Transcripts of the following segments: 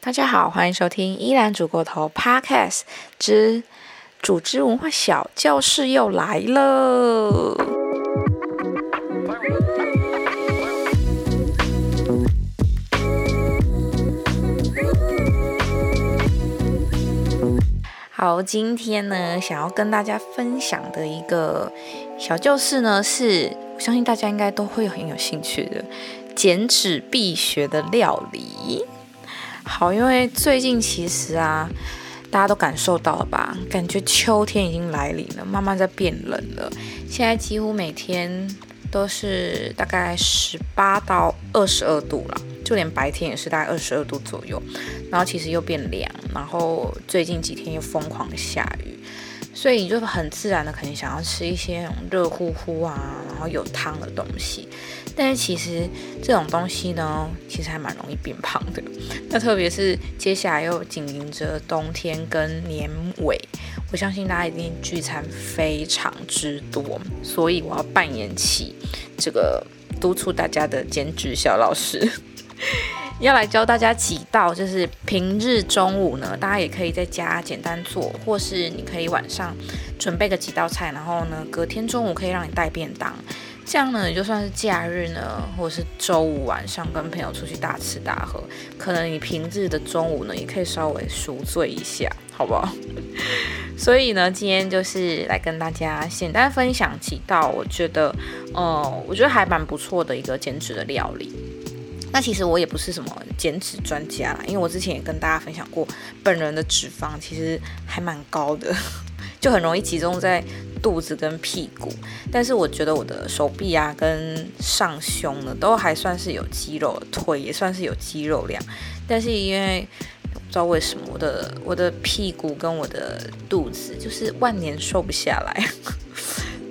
大家好，欢迎收听依然煮过头 Podcast 之组织文化小教室又来了。好，今天呢，想要跟大家分享的一个小教室呢，是我相信大家应该都会很有兴趣的减脂必学的料理。好，因为最近其实啊，大家都感受到了吧？感觉秋天已经来临了，慢慢在变冷了。现在几乎每天都是大概十八到二十二度了，就连白天也是大概二十二度左右。然后其实又变凉，然后最近几天又疯狂下雨，所以你就很自然的可能想要吃一些那种热乎乎啊，然后有汤的东西。但是其实这种东西呢，其实还蛮容易变胖的。那特别是接下来又紧邻着冬天跟年尾，我相信大家一定聚餐非常之多，所以我要扮演起这个督促大家的减脂小老师，要来教大家几道，就是平日中午呢，大家也可以在家简单做，或是你可以晚上准备个几道菜，然后呢，隔天中午可以让你带便当。这样呢，你就算是假日呢，或是周五晚上跟朋友出去大吃大喝，可能你平日的中午呢，也可以稍微赎罪一下，好不好？所以呢，今天就是来跟大家简单分享几道，我觉得，呃，我觉得还蛮不错的一个减脂的料理。那其实我也不是什么减脂专家啦，因为我之前也跟大家分享过，本人的脂肪其实还蛮高的。就很容易集中在肚子跟屁股，但是我觉得我的手臂啊跟上胸呢都还算是有肌肉，腿也算是有肌肉量，但是因为不知道为什么我的我的屁股跟我的肚子就是万年瘦不下来。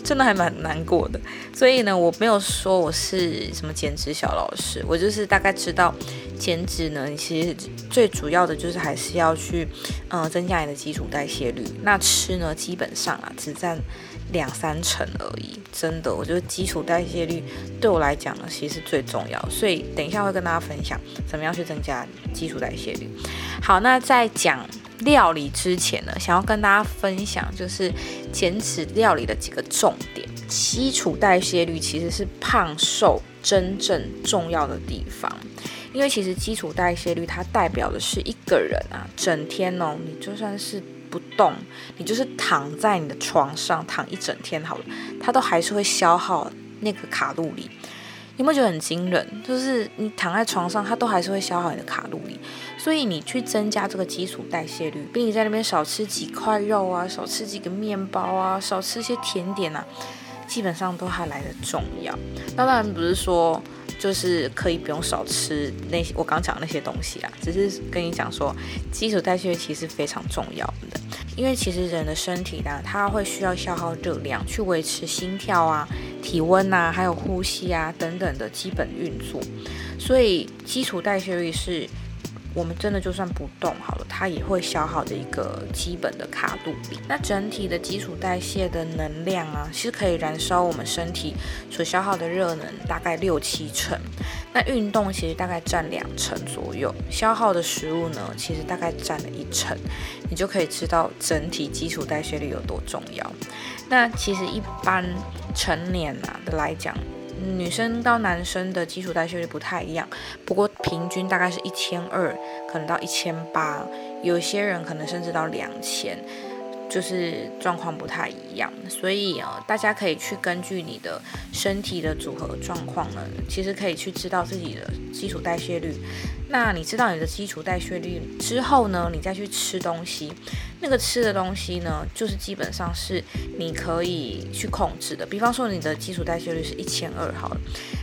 真的还蛮难过的，所以呢，我没有说我是什么减脂小老师，我就是大概知道减脂呢，其实最主要的就是还是要去，嗯，增加你的基础代谢率。那吃呢，基本上啊，只占两三成而已。真的，我觉得基础代谢率对我来讲呢，其实最重要。所以等一下会跟大家分享怎么样去增加基础代谢率。好，那再讲。料理之前呢，想要跟大家分享就是减脂料理的几个重点。基础代谢率其实是胖瘦真正重要的地方，因为其实基础代谢率它代表的是一个人啊，整天哦，你就算是不动，你就是躺在你的床上躺一整天好了，它都还是会消耗那个卡路里。有没有觉得很惊人？就是你躺在床上，它都还是会消耗你的卡路里。所以你去增加这个基础代谢率，比你在那边少吃几块肉啊，少吃几个面包啊，少吃些甜点啊，基本上都还来得重要。那当然不是说就是可以不用少吃那些我刚讲的那些东西啦，只是跟你讲说基础代谢其实非常重要的。因为其实人的身体呢，它会需要消耗热量去维持心跳啊、体温啊，还有呼吸啊等等的基本运作，所以基础代谢率是。我们真的就算不动好了，它也会消耗的一个基本的卡路里。那整体的基础代谢的能量啊，其实可以燃烧我们身体所消耗的热能大概六七成。那运动其实大概占两成左右，消耗的食物呢，其实大概占了一成。你就可以知道整体基础代谢率有多重要。那其实一般成年啊的来讲。女生到男生的基础代谢率不太一样，不过平均大概是一千二，可能到一千八，有些人可能甚至到两千。就是状况不太一样，所以啊，大家可以去根据你的身体的组合状况呢，其实可以去知道自己的基础代谢率。那你知道你的基础代谢率之后呢，你再去吃东西，那个吃的东西呢，就是基本上是你可以去控制的。比方说你的基础代谢率是一千二好了，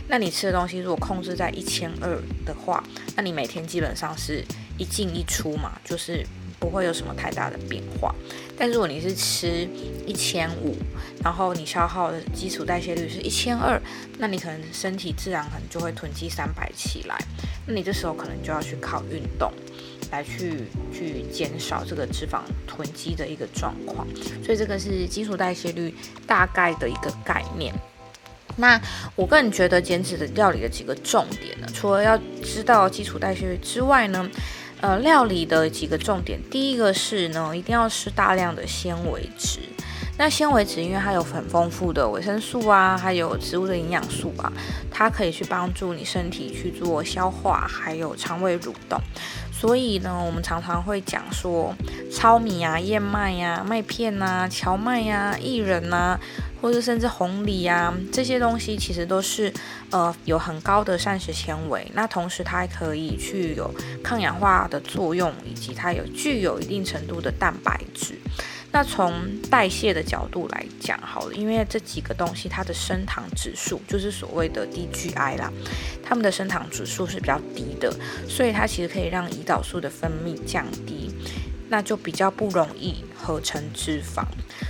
那你吃的东西如果控制在一千二的话，那你每天基本上是一进一出嘛，就是。不会有什么太大的变化，但如果你是吃一千五，然后你消耗的基础代谢率是一千二，那你可能身体自然可能就会囤积三百起来，那你这时候可能就要去靠运动来去去减少这个脂肪囤积的一个状况，所以这个是基础代谢率大概的一个概念。那我个人觉得减脂的料理的几个重点呢，除了要知道基础代谢率之外呢？呃，料理的几个重点，第一个是呢，一定要吃大量的纤维质。那纤维质因为它有很丰富的维生素啊，还有植物的营养素啊，它可以去帮助你身体去做消化，还有肠胃蠕动。所以呢，我们常常会讲说，糙米啊、燕麦呀、麦片呐、荞麦呀、薏仁呐，或者甚至红梨啊，这些东西其实都是呃有很高的膳食纤维。那同时它还可以去有抗氧化的作用，以及它有具有一定程度的蛋白质。那从代谢的角度来讲，好了，因为这几个东西它的升糖指数就是所谓的低 GI 啦，它们的升糖指数是比较低的，所以它其实可以让胰岛素的分泌降低，那就比较不容易合成脂肪。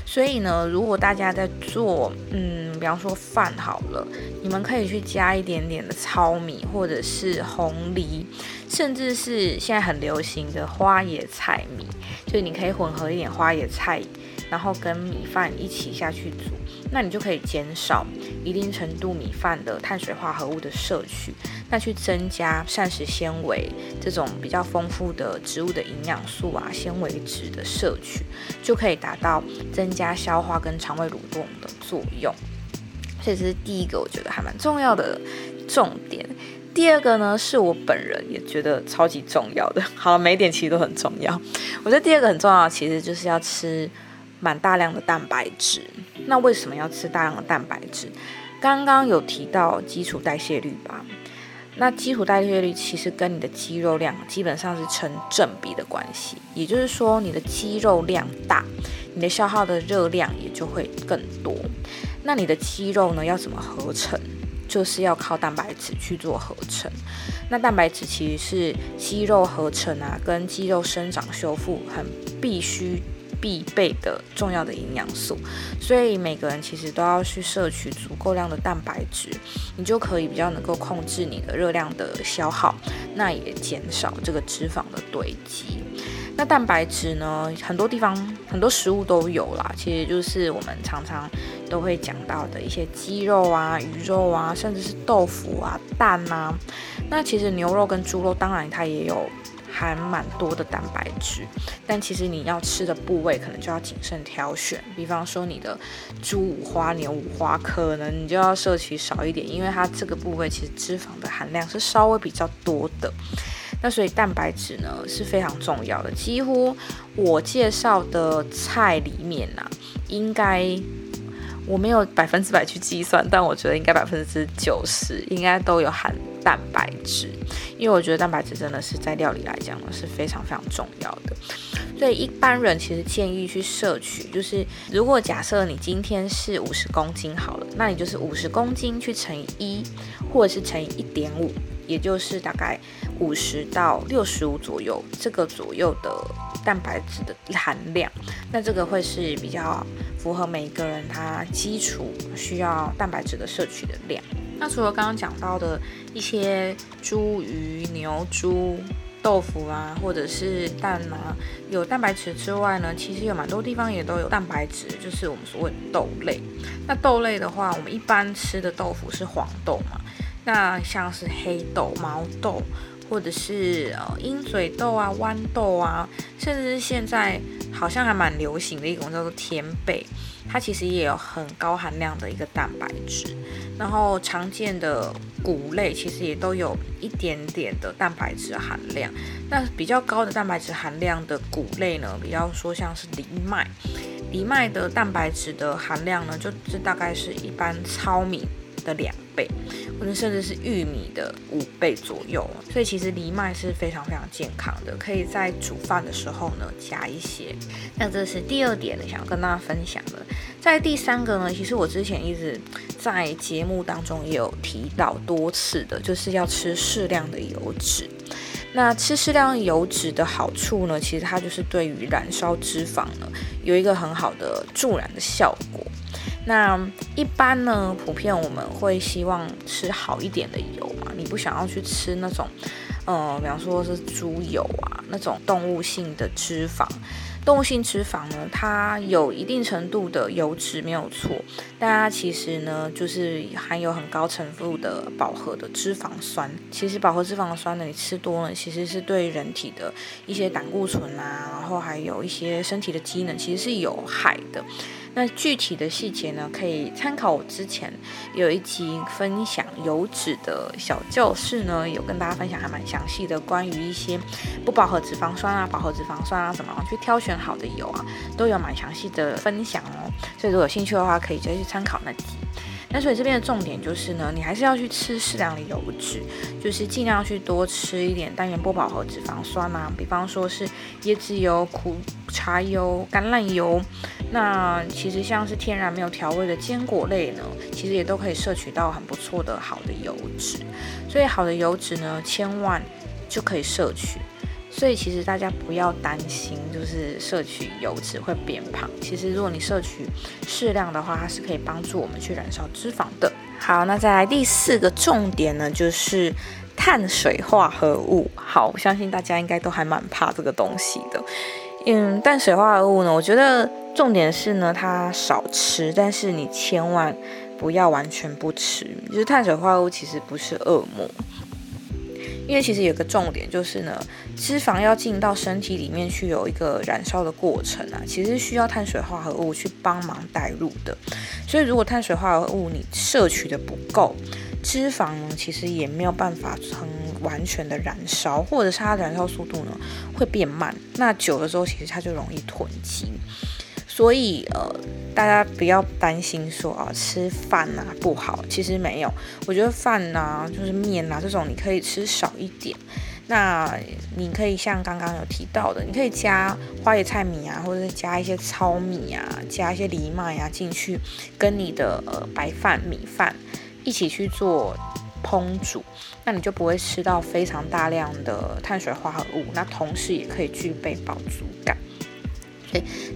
所以呢，如果大家在做，嗯，比方说饭好了，你们可以去加一点点的糙米，或者是红梨，甚至是现在很流行的花椰菜米，就你可以混合一点花椰菜，然后跟米饭一起下去煮，那你就可以减少一定程度米饭的碳水化合物的摄取，那去增加膳食纤维这种比较丰富的植物的营养素啊、纤维质的摄取，就可以达到增加消化跟肠胃蠕动的作用。所以这是第一个，我觉得还蛮重要的重点。第二个呢，是我本人也觉得超级重要的。好了，每一点其实都很重要。我觉得第二个很重要，其实就是要吃蛮大量的蛋白质。那为什么要吃大量的蛋白质？刚刚有提到基础代谢率吧？那基础代谢率其实跟你的肌肉量基本上是成正比的关系。也就是说，你的肌肉量大，你的消耗的热量也就会更多。那你的肌肉呢，要怎么合成？就是要靠蛋白质去做合成，那蛋白质其实是肌肉合成啊，跟肌肉生长修复很必须必备的重要的营养素，所以每个人其实都要去摄取足够量的蛋白质，你就可以比较能够控制你的热量的消耗，那也减少这个脂肪的堆积。那蛋白质呢？很多地方很多食物都有啦，其实就是我们常常都会讲到的一些鸡肉啊、鱼肉啊，甚至是豆腐啊、蛋啊。那其实牛肉跟猪肉当然它也有含蛮多的蛋白质，但其实你要吃的部位可能就要谨慎挑选。比方说你的猪五花、牛五花，可能你就要摄取少一点，因为它这个部位其实脂肪的含量是稍微比较多的。那所以蛋白质呢是非常重要的，几乎我介绍的菜里面呐，应该我没有百分之百去计算，但我觉得应该百分之九十应该都有含蛋白质，因为我觉得蛋白质真的是在料理来讲呢是非常非常重要的。所以一般人其实建议去摄取，就是如果假设你今天是五十公斤好了，那你就是五十公斤去乘以一，或者是乘以一点五。也就是大概五十到六十五左右，这个左右的蛋白质的含量，那这个会是比较符合每一个人他基础需要蛋白质的摄取的量。那除了刚刚讲到的一些猪、鱼、牛、猪、豆腐啊，或者是蛋啊，有蛋白质之外呢，其实有蛮多地方也都有蛋白质，就是我们所谓的豆类。那豆类的话，我们一般吃的豆腐是黄豆嘛？那像是黑豆、毛豆，或者是呃鹰嘴豆啊、豌豆啊，甚至是现在好像还蛮流行的一种叫做甜贝，它其实也有很高含量的一个蛋白质。然后常见的谷类其实也都有一点点的蛋白质含量。那比较高的蛋白质含量的谷类呢，比较说像是藜麦，藜麦的蛋白质的含量呢，就是大概是一般糙米的两倍。或者甚至是玉米的五倍左右，所以其实藜麦是非常非常健康的，可以在煮饭的时候呢加一些。那这是第二点呢，想要跟大家分享的。在第三个呢，其实我之前一直在节目当中也有提到多次的，就是要吃适量的油脂。那吃适量油脂的好处呢，其实它就是对于燃烧脂肪呢有一个很好的助燃的效果。那一般呢，普遍我们会希望吃好一点的油嘛，你不想要去吃那种，呃，比方说是猪油啊那种动物性的脂肪。动物性脂肪呢，它有一定程度的油脂没有错，但它其实呢，就是含有很高程度的饱和的脂肪酸。其实饱和脂肪酸呢，你吃多了，其实是对人体的一些胆固醇啊，然后还有一些身体的机能，其实是有害的。那具体的细节呢，可以参考我之前有一集分享油脂的小教室呢，有跟大家分享还蛮详细的，关于一些不饱和脂肪酸啊、饱和脂肪酸啊，什么去挑选好的油啊，都有蛮详细的分享哦。所以如果有兴趣的话，可以再去参考那集。那所以这边的重点就是呢，你还是要去吃适量的油脂，就是尽量去多吃一点单元不饱和脂肪酸啊，比方说是椰子油、苦茶油、橄榄油。那其实像是天然没有调味的坚果类呢，其实也都可以摄取到很不错的好的油脂。所以好的油脂呢，千万就可以摄取。所以其实大家不要担心，就是摄取油脂会变胖。其实如果你摄取适量的话，它是可以帮助我们去燃烧脂肪的。好，那再来第四个重点呢，就是碳水化合物。好，我相信大家应该都还蛮怕这个东西的。嗯，碳水化合物呢，我觉得重点是呢，它少吃，但是你千万不要完全不吃。就是碳水化合物其实不是恶魔。因为其实有个重点就是呢，脂肪要进到身体里面去有一个燃烧的过程啊，其实需要碳水化合物去帮忙带入的。所以如果碳水化合物你摄取的不够，脂肪呢其实也没有办法很完全的燃烧，或者是它燃烧速度呢会变慢。那久了之后，其实它就容易囤积。所以，呃，大家不要担心说啊，吃饭呐不好，其实没有。我觉得饭呐，就是面呐这种，你可以吃少一点。那你可以像刚刚有提到的，你可以加花椰菜米啊，或者是加一些糙米啊，加一些藜麦啊进去，跟你的呃白饭、米饭一起去做烹煮，那你就不会吃到非常大量的碳水化合物，那同时也可以具备饱足感。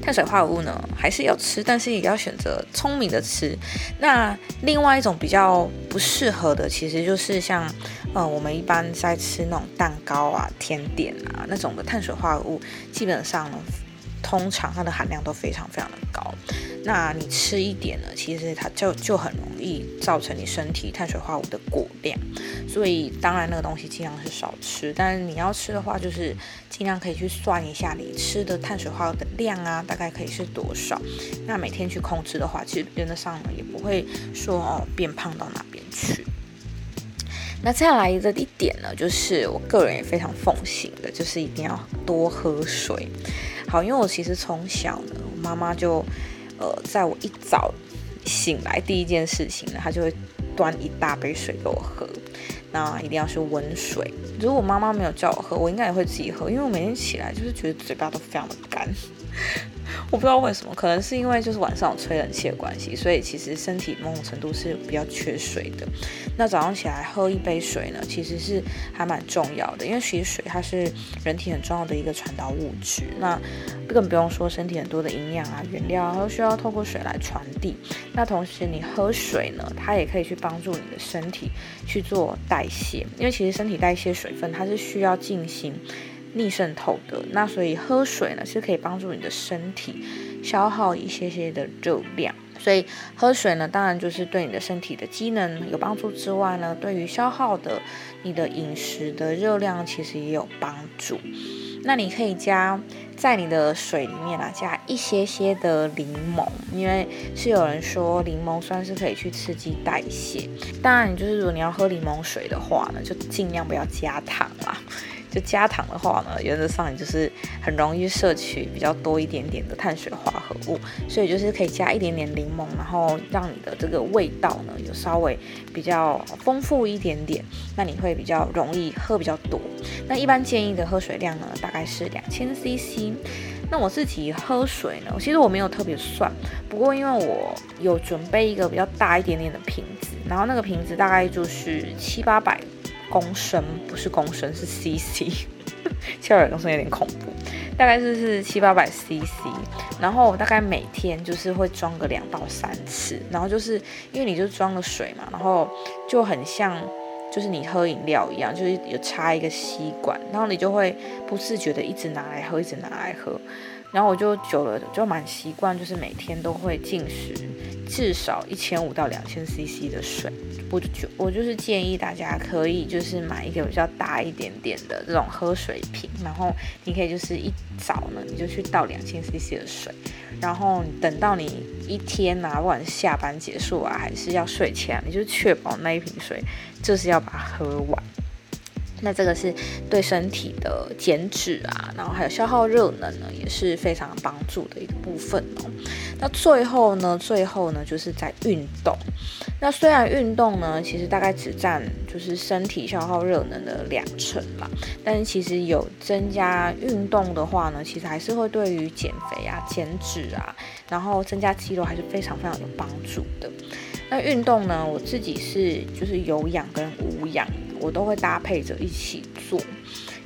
碳水化合物呢，还是要吃，但是也要选择聪明的吃。那另外一种比较不适合的，其实就是像，呃，我们一般在吃那种蛋糕啊、甜点啊那种的碳水化合物，基本上呢。通常它的含量都非常非常的高，那你吃一点呢，其实它就就很容易造成你身体碳水化合物的过量，所以当然那个东西尽量是少吃，但是你要吃的话，就是尽量可以去算一下你吃的碳水化合物的量啊，大概可以是多少，那每天去控制的话，其实原则上呢也不会说哦变胖到哪边去。那接下来的一点呢，就是我个人也非常奉行的，就是一定要多喝水。好，因为我其实从小呢，我妈妈就，呃，在我一早醒来第一件事情呢，她就会端一大杯水给我喝，那一定要是温水。如果妈妈没有叫我喝，我应该也会自己喝，因为我每天起来就是觉得嘴巴都非常的干。我不知道为什么，可能是因为就是晚上有吹冷气的关系，所以其实身体某种程度是比较缺水的。那早上起来喝一杯水呢，其实是还蛮重要的，因为其实水它是人体很重要的一个传导物质。那更不用说身体很多的营养啊、原料啊都需要透过水来传递。那同时你喝水呢，它也可以去帮助你的身体去做代代谢，因为其实身体代谢水分它是需要进行。逆渗透的那，所以喝水呢是可以帮助你的身体消耗一些些的热量。所以喝水呢，当然就是对你的身体的机能有帮助之外呢，对于消耗的你的饮食的热量其实也有帮助。那你可以加在你的水里面啊，加一些些的柠檬，因为是有人说柠檬酸是可以去刺激代谢。当然，你就是如果你要喝柠檬水的话呢，就尽量不要加糖啦。就加糖的话呢，原则上你就是很容易摄取比较多一点点的碳水化合物，所以就是可以加一点点柠檬，然后让你的这个味道呢有稍微比较丰富一点点，那你会比较容易喝比较多。那一般建议的喝水量呢，大概是两千 CC。那我自己喝水呢，其实我没有特别算，不过因为我有准备一个比较大一点点的瓶子，然后那个瓶子大概就是七八百。公升不是公升是 CC，七百公升有点恐怖，大概就是七八百 CC，然后大概每天就是会装个两到三次，然后就是因为你就装了水嘛，然后就很像就是你喝饮料一样，就是有插一个吸管，然后你就会不自觉的一直拿来喝，一直拿来喝。然后我就久了就蛮习惯，就是每天都会进食至少一千五到两千 CC 的水。我就我就是建议大家可以就是买一个比较大一点点的这种喝水瓶，然后你可以就是一早呢你就去倒两千 CC 的水，然后等到你一天啊，不管是下班结束啊，还是要睡前，你就确保那一瓶水就是要把它喝完。那这个是对身体的减脂啊，然后还有消耗热能呢，也是非常帮助的一个部分哦。那最后呢，最后呢，就是在运动。那虽然运动呢，其实大概只占就是身体消耗热能的两成嘛，但是其实有增加运动的话呢，其实还是会对于减肥啊、减脂啊，然后增加肌肉还是非常非常有帮助的。那运动呢，我自己是就是有氧跟无氧。我都会搭配着一起做，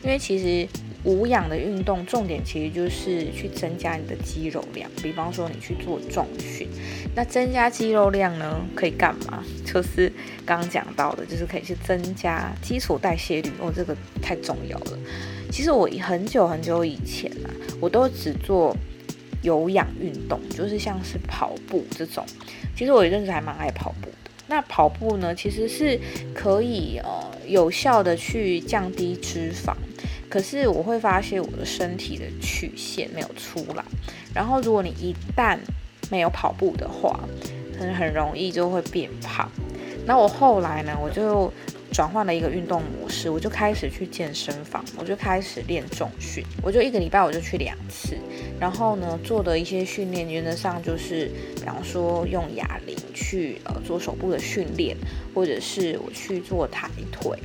因为其实无氧的运动重点其实就是去增加你的肌肉量。比方说你去做重训，那增加肌肉量呢可以干嘛？就是刚刚讲到的，就是可以去增加基础代谢率。哦，这个太重要了。其实我很久很久以前啊，我都只做有氧运动，就是像是跑步这种。其实我一阵子还蛮爱跑步。那跑步呢，其实是可以呃有效的去降低脂肪，可是我会发现我的身体的曲线没有出来。然后如果你一旦没有跑步的话，很很容易就会变胖。那我后来呢，我就。转换了一个运动模式，我就开始去健身房，我就开始练重训，我就一个礼拜我就去两次，然后呢做的一些训练原则上就是，比方说用哑铃去呃做手部的训练，或者是我去做抬腿，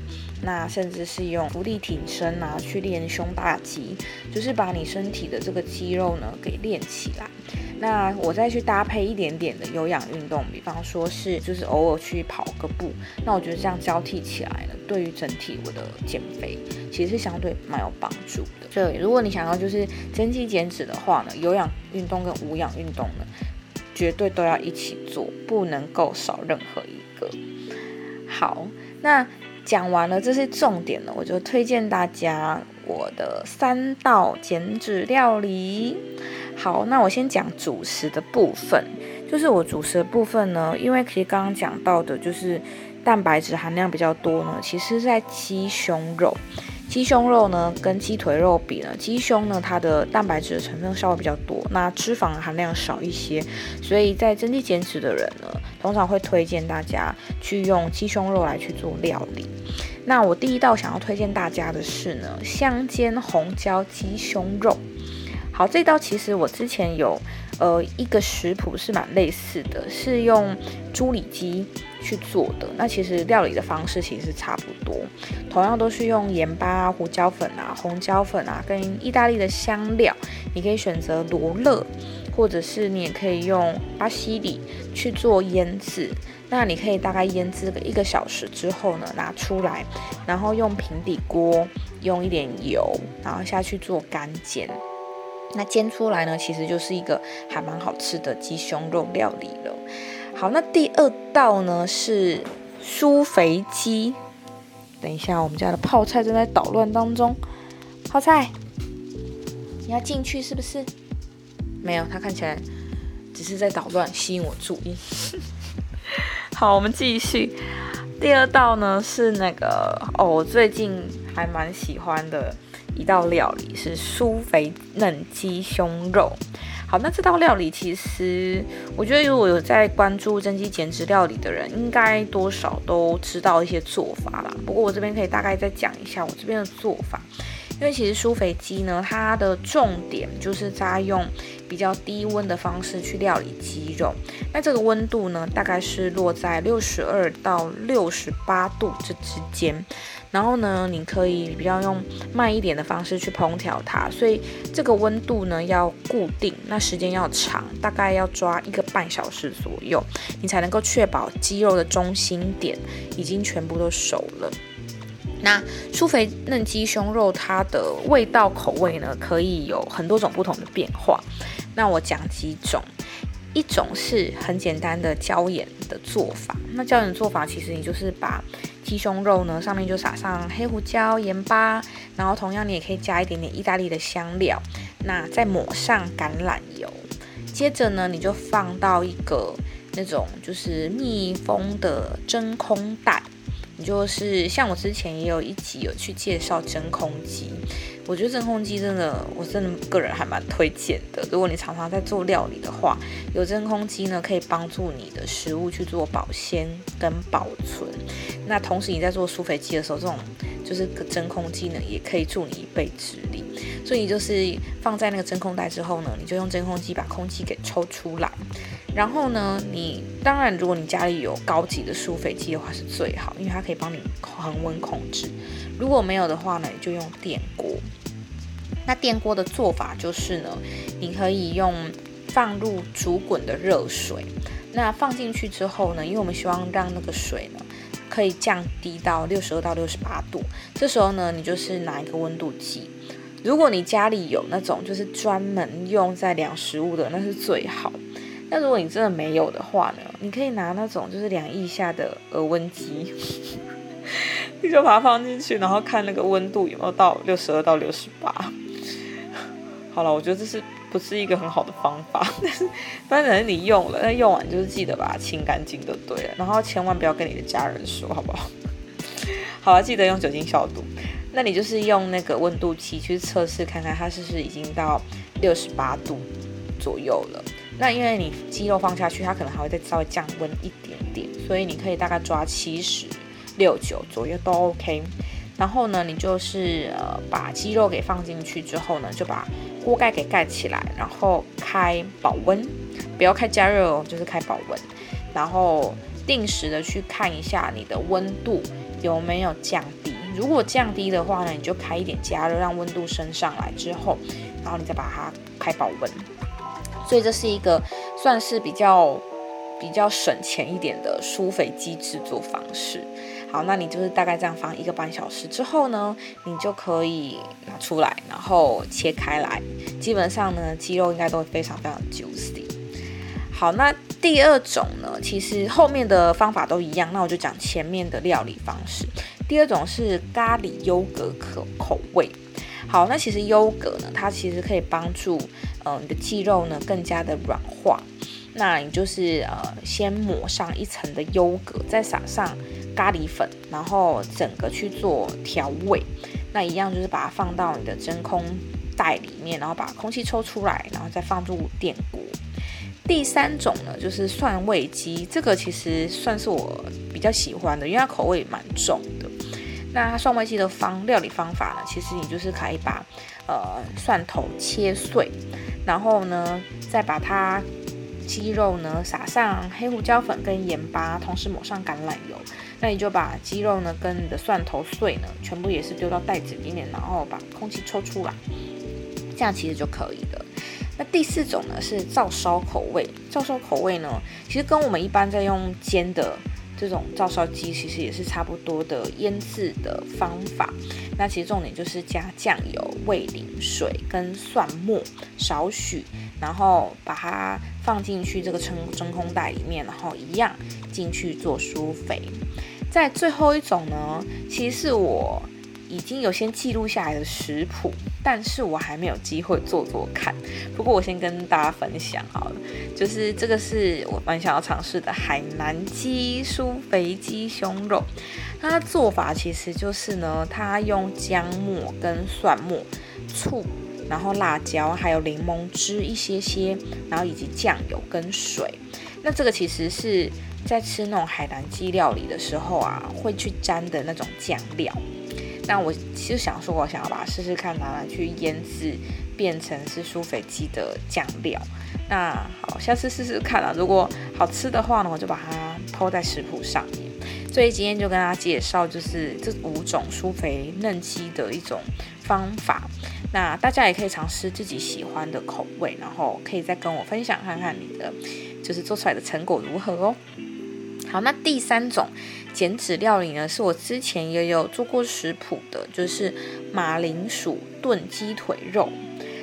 那甚至是用伏地挺身啊去练胸大肌，就是把你身体的这个肌肉呢给练起来。那我再去搭配一点点的有氧运动，比方说是就是偶尔去跑个步，那我觉得这样交替起来呢，对于整体我的减肥其实是相对蛮有帮助的。所以如果你想要就是增肌减脂的话呢，有氧运动跟无氧运动呢，绝对都要一起做，不能够少任何一个。好，那讲完了这些重点呢，我就推荐大家我的三道减脂料理。好，那我先讲主食的部分，就是我主食的部分呢，因为其实刚刚讲到的，就是蛋白质含量比较多呢，其实在鸡胸肉，鸡胸肉呢跟鸡腿肉比呢，鸡胸呢它的蛋白质的成分稍微比较多，那脂肪含量少一些，所以在增肌减脂的人呢，通常会推荐大家去用鸡胸肉来去做料理。那我第一道想要推荐大家的是呢，香煎红椒鸡胸肉。好，这道其实我之前有，呃，一个食谱是蛮类似的，是用猪里脊去做的。那其实料理的方式其实差不多，同样都是用盐巴、胡椒粉啊、红椒粉啊，跟意大利的香料。你可以选择罗勒，或者是你也可以用巴西里去做腌制。那你可以大概腌制个一个小时之后呢，拿出来，然后用平底锅用一点油，然后下去做干煎。那煎出来呢，其实就是一个还蛮好吃的鸡胸肉料理了。好，那第二道呢是酥肥鸡。等一下，我们家的泡菜正在捣乱当中。泡菜，你要进去是不是？没有，它看起来只是在捣乱，吸引我注意。好，我们继续。第二道呢是那个哦，我最近还蛮喜欢的。一道料理是酥肥嫩鸡胸肉。好，那这道料理其实我觉得如果有在关注增肌减脂料理的人，应该多少都知道一些做法啦。不过我这边可以大概再讲一下我这边的做法。因为其实酥肥鸡呢，它的重点就是在用比较低温的方式去料理鸡肉。那这个温度呢，大概是落在六十二到六十八度这之间。然后呢，你可以比较用慢一点的方式去烹调它，所以这个温度呢要固定，那时间要长，大概要抓一个半小时左右，你才能够确保鸡肉的中心点已经全部都熟了。那苏肥嫩鸡胸肉它的味道口味呢，可以有很多种不同的变化。那我讲几种。一种是很简单的椒盐的做法，那椒盐做法其实你就是把鸡胸肉呢，上面就撒上黑胡椒、盐巴，然后同样你也可以加一点点意大利的香料，那再抹上橄榄油，接着呢，你就放到一个那种就是密封的真空袋。你就是像我之前也有一集有去介绍真空机，我觉得真空机真的，我真的个人还蛮推荐的。如果你常常在做料理的话，有真空机呢，可以帮助你的食物去做保鲜跟保存。那同时你在做酥肥鸡的时候，这种就是个真空机呢，也可以助你一臂之力。所以就是放在那个真空袋之后呢，你就用真空机把空气给抽出来。然后呢，你当然，如果你家里有高级的酥肥机的话是最好，因为它可以帮你恒温控制。如果没有的话呢，你就用电锅。那电锅的做法就是呢，你可以用放入煮滚的热水。那放进去之后呢，因为我们希望让那个水呢可以降低到六十二到六十八度，这时候呢，你就是拿一个温度计。如果你家里有那种就是专门用在量食物的，那是最好。那如果你真的没有的话呢？你可以拿那种就是两亿下的额温机，你就把它放进去，然后看那个温度有没有到六十二到六十八。好了，我觉得这是不是一个很好的方法？但是反正你用了，那用完就是记得把它清干净就对了。然后千万不要跟你的家人说，好不好？好了，记得用酒精消毒。那你就是用那个温度计去测试看看，它是不是已经到六十八度左右了。那因为你鸡肉放下去，它可能还会再稍微降温一点点，所以你可以大概抓七十六九左右都 OK。然后呢，你就是呃把鸡肉给放进去之后呢，就把锅盖给盖起来，然后开保温，不要开加热哦，就是开保温。然后定时的去看一下你的温度有没有降低，如果降低的话呢，你就开一点加热，让温度升上来之后，然后你再把它开保温。所以这是一个算是比较比较省钱一点的疏肥鸡制作方式。好，那你就是大概这样放一个半小时之后呢，你就可以拿出来，然后切开来。基本上呢，鸡肉应该都会非常非常 juicy。好，那第二种呢，其实后面的方法都一样，那我就讲前面的料理方式。第二种是咖喱优格口口味。好，那其实优格呢，它其实可以帮助。呃，你的肌肉呢更加的软化，那你就是呃先抹上一层的优格，再撒上咖喱粉，然后整个去做调味。那一样就是把它放到你的真空袋里面，然后把空气抽出来，然后再放入电锅。第三种呢就是蒜味鸡，这个其实算是我比较喜欢的，因为它口味蛮重那蒜味鸡的方料理方法呢，其实你就是可以把呃蒜头切碎。然后呢，再把它鸡肉呢撒上黑胡椒粉跟盐巴，同时抹上橄榄油。那你就把鸡肉呢跟你的蒜头碎呢，全部也是丢到袋子里面，然后把空气抽出来，这样其实就可以了。那第四种呢是照烧口味，照烧口味呢，其实跟我们一般在用煎的。这种照烧鸡其实也是差不多的腌制的方法，那其实重点就是加酱油、味淋、水跟蒜末少许，然后把它放进去这个真真空袋里面，然后一样进去做疏肥。在最后一种呢，其实是我。已经有先记录下来的食谱，但是我还没有机会做做看。不过我先跟大家分享好了，就是这个是我蛮想要尝试的海南鸡酥肥鸡胸肉。它做法其实就是呢，它用姜末跟蒜末、醋，然后辣椒，还有柠檬汁一些些，然后以及酱油跟水。那这个其实是在吃那种海南鸡料理的时候啊，会去沾的那种酱料。那我其实想说，我想要把它试试看，拿来去腌制，变成是酥肥鸡的酱料。那好，下次试试看啊。如果好吃的话呢，我就把它抛在食谱上面。所以今天就跟大家介绍，就是这五种酥肥嫩鸡的一种方法。那大家也可以尝试自己喜欢的口味，然后可以再跟我分享看看你的，就是做出来的成果如何哦。好，那第三种减脂料理呢，是我之前也有做过食谱的，就是马铃薯炖鸡腿肉。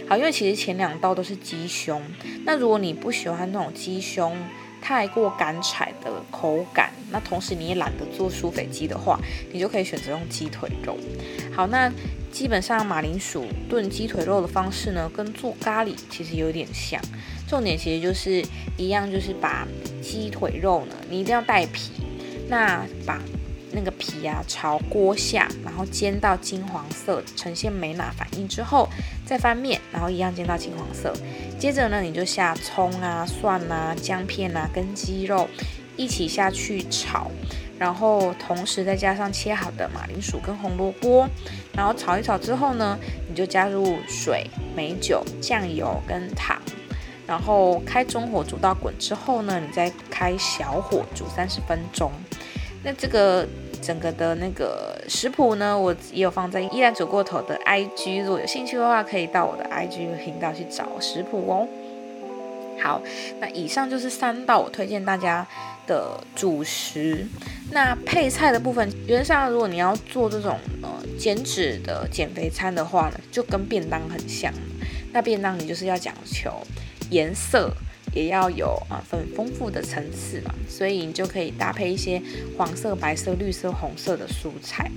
好，因为其实前两道都是鸡胸，那如果你不喜欢那种鸡胸太过干柴的口感。那同时你也懒得做酥肥鸡的话，你就可以选择用鸡腿肉。好，那基本上马铃薯炖鸡腿肉的方式呢，跟做咖喱其实有点像。重点其实就是一样，就是把鸡腿肉呢，你一定要带皮。那把那个皮啊朝锅下，然后煎到金黄色，呈现美奶反应之后，再翻面，然后一样煎到金黄色。接着呢，你就下葱啊、蒜啊、姜片啊，跟鸡肉一起下去炒，然后同时再加上切好的马铃薯跟红萝卜，然后炒一炒之后呢，你就加入水、美酒、酱油跟糖。然后开中火煮到滚之后呢，你再开小火煮三十分钟。那这个整个的那个食谱呢，我也有放在依然煮过头的 IG，如果有兴趣的话，可以到我的 IG 频道去找食谱哦。好，那以上就是三道我推荐大家的主食。那配菜的部分，原则上如果你要做这种呃减脂的减肥餐的话呢，就跟便当很像。那便当你就是要讲求。颜色也要有啊，很丰富的层次嘛，所以你就可以搭配一些黄色、白色、绿色、红色的蔬菜。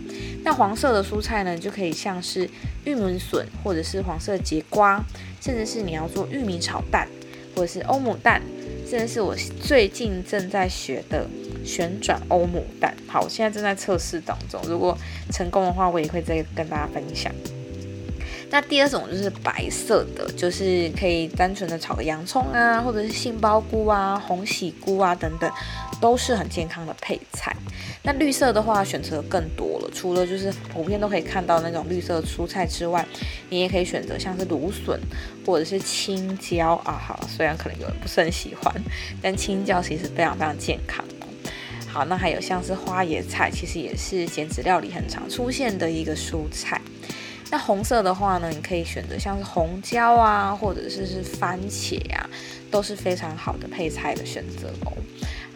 那黄色的蔬菜呢，就可以像是玉米笋，或者是黄色节瓜，甚至是你要做玉米炒蛋，或者是欧姆蛋，甚至是我最近正在学的旋转欧姆蛋。好，我现在正在测试当中，如果成功的话，我也会再跟大家分享。那第二种就是白色的，就是可以单纯的炒个洋葱啊，或者是杏鲍菇啊、红喜菇啊等等，都是很健康的配菜。那绿色的话选择更多了，除了就是普遍都可以看到那种绿色蔬菜之外，你也可以选择像是芦笋或者是青椒啊。好，虽然可能有人不是很喜欢，但青椒其实非常非常健康。好，那还有像是花椰菜，其实也是减脂料理很常出现的一个蔬菜。那红色的话呢，你可以选择像是红椒啊，或者是是番茄啊，都是非常好的配菜的选择哦。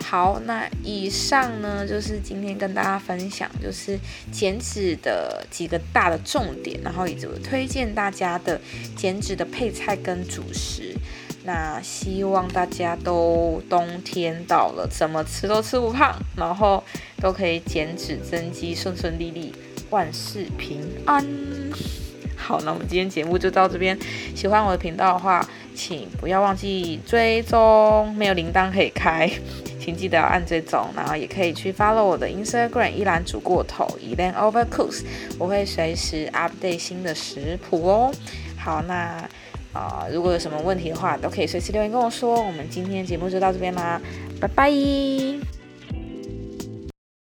好，那以上呢就是今天跟大家分享，就是减脂的几个大的重点，然后以及我推荐大家的减脂的配菜跟主食。那希望大家都冬天到了，怎么吃都吃不胖，然后都可以减脂增肌，顺顺利利。万事平安。好，那我们今天节目就到这边。喜欢我的频道的话，请不要忘记追踪，没有铃铛可以开，请记得要按追踪。然后也可以去 follow 我的 Instagram，依然煮过头，Elan Overcooks，我会随时 update 新的食谱哦。好，那啊，如果有什么问题的话，都可以随时留言跟我说。我们今天节目就到这边啦，拜拜。